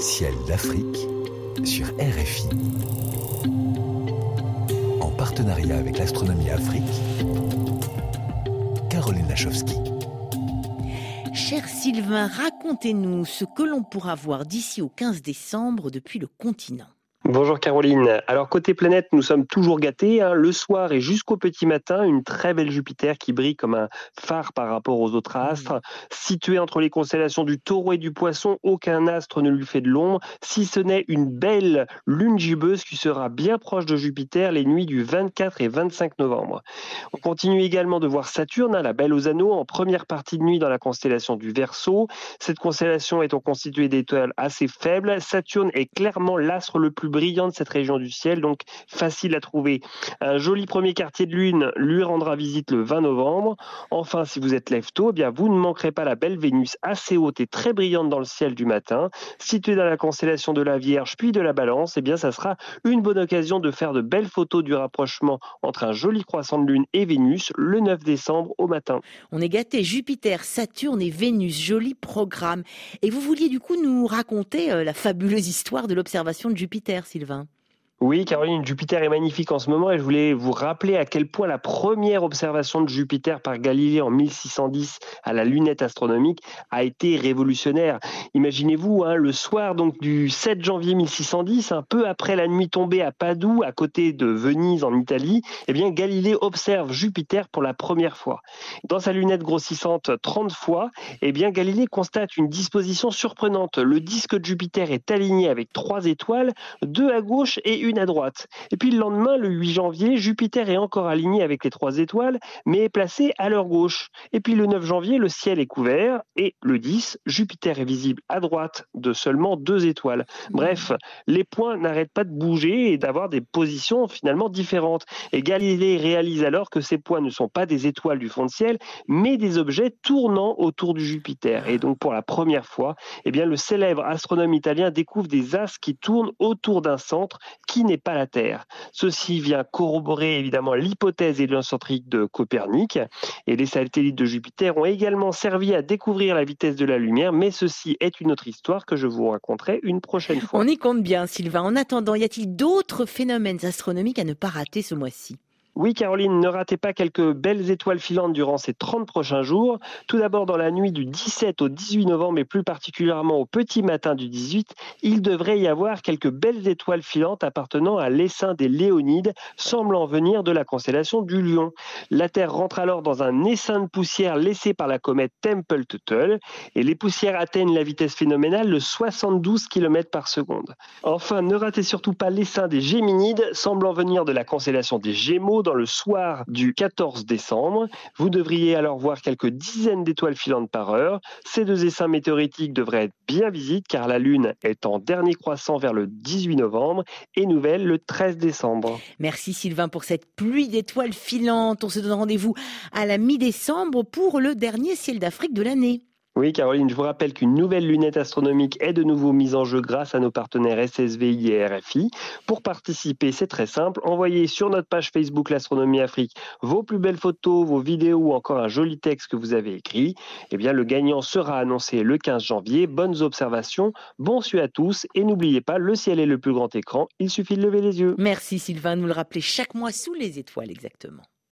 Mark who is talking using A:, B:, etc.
A: Ciel d'Afrique sur RFI. En partenariat avec l'Astronomie Afrique, Caroline Lachowski.
B: Cher Sylvain, racontez-nous ce que l'on pourra voir d'ici au 15 décembre depuis le continent.
C: Bonjour Caroline. Alors côté planète, nous sommes toujours gâtés. Hein. Le soir et jusqu'au petit matin, une très belle Jupiter qui brille comme un phare par rapport aux autres mmh. astres. Situé entre les constellations du Taureau et du Poisson, aucun astre ne lui fait de l'ombre, si ce n'est une belle lune gibbeuse qui sera bien proche de Jupiter les nuits du 24 et 25 novembre. On continue également de voir Saturne, hein, la belle aux anneaux, en première partie de nuit dans la constellation du Verseau. Cette constellation étant constituée d'étoiles assez faibles, Saturne est clairement l'astre le plus brillant de cette région du ciel, donc facile à trouver. Un joli premier quartier de lune lui rendra visite le 20 novembre. Enfin, si vous êtes lève tôt, eh bien vous ne manquerez pas la belle Vénus assez haute et très brillante dans le ciel du matin, située dans la constellation de la Vierge puis de la Balance. Eh bien, ça sera une bonne occasion de faire de belles photos du rapprochement entre un joli croissant de lune et Vénus le 9 décembre au matin.
B: On est gâté Jupiter, Saturne et Vénus, joli programme. Et vous vouliez du coup nous raconter euh, la fabuleuse histoire de l'observation de Jupiter Sylvain
C: oui, Caroline, Jupiter est magnifique en ce moment et je voulais vous rappeler à quel point la première observation de Jupiter par Galilée en 1610 à la lunette astronomique a été révolutionnaire. Imaginez-vous, hein, le soir donc du 7 janvier 1610, un peu après la nuit tombée à Padoue, à côté de Venise en Italie, eh bien Galilée observe Jupiter pour la première fois. Dans sa lunette grossissante 30 fois, eh bien Galilée constate une disposition surprenante. Le disque de Jupiter est aligné avec trois étoiles, deux à gauche et une à droite. Et puis le lendemain, le 8 janvier, Jupiter est encore aligné avec les trois étoiles, mais est placé à leur gauche. Et puis le 9 janvier, le ciel est couvert, et le 10, Jupiter est visible à droite de seulement deux étoiles. Bref, les points n'arrêtent pas de bouger et d'avoir des positions finalement différentes. Et Galilée réalise alors que ces points ne sont pas des étoiles du fond de ciel, mais des objets tournant autour du Jupiter. Et donc pour la première fois, eh bien, le célèbre astronome italien découvre des astres qui tournent autour d'un centre qui n'est pas la Terre. Ceci vient corroborer évidemment l'hypothèse héliocentrique de Copernic et les satellites de Jupiter ont également servi à découvrir la vitesse de la lumière, mais ceci est une autre histoire que je vous raconterai une prochaine fois.
B: On y compte bien, Sylvain. En attendant, y a-t-il d'autres phénomènes astronomiques à ne pas rater ce mois-ci?
C: Oui, Caroline, ne ratez pas quelques belles étoiles filantes durant ces 30 prochains jours. Tout d'abord, dans la nuit du 17 au 18 novembre, et plus particulièrement au petit matin du 18, il devrait y avoir quelques belles étoiles filantes appartenant à l'essaim des Léonides, semblant venir de la constellation du Lion. La Terre rentre alors dans un essaim de poussière laissé par la comète Tempel-Tuttle, et les poussières atteignent la vitesse phénoménale de 72 km par seconde. Enfin, ne ratez surtout pas l'essaim des Géminides, semblant venir de la constellation des Gémeaux, dans le soir du 14 décembre. Vous devriez alors voir quelques dizaines d'étoiles filantes par heure. Ces deux essaims météoritiques devraient être bien visibles car la Lune est en dernier croissant vers le 18 novembre et nouvelle le 13 décembre.
B: Merci Sylvain pour cette pluie d'étoiles filantes. On se donne rendez-vous à la mi-décembre pour le dernier ciel d'Afrique de l'année.
C: Oui, Caroline, je vous rappelle qu'une nouvelle lunette astronomique est de nouveau mise en jeu grâce à nos partenaires SSVI et RFI. Pour participer, c'est très simple. Envoyez sur notre page Facebook L'Astronomie Afrique vos plus belles photos, vos vidéos ou encore un joli texte que vous avez écrit. Eh bien, le gagnant sera annoncé le 15 janvier. Bonnes observations, bon suivi à tous et n'oubliez pas, le ciel est le plus grand écran. Il suffit de lever les yeux.
B: Merci Sylvain, nous le rappeler chaque mois sous les étoiles exactement.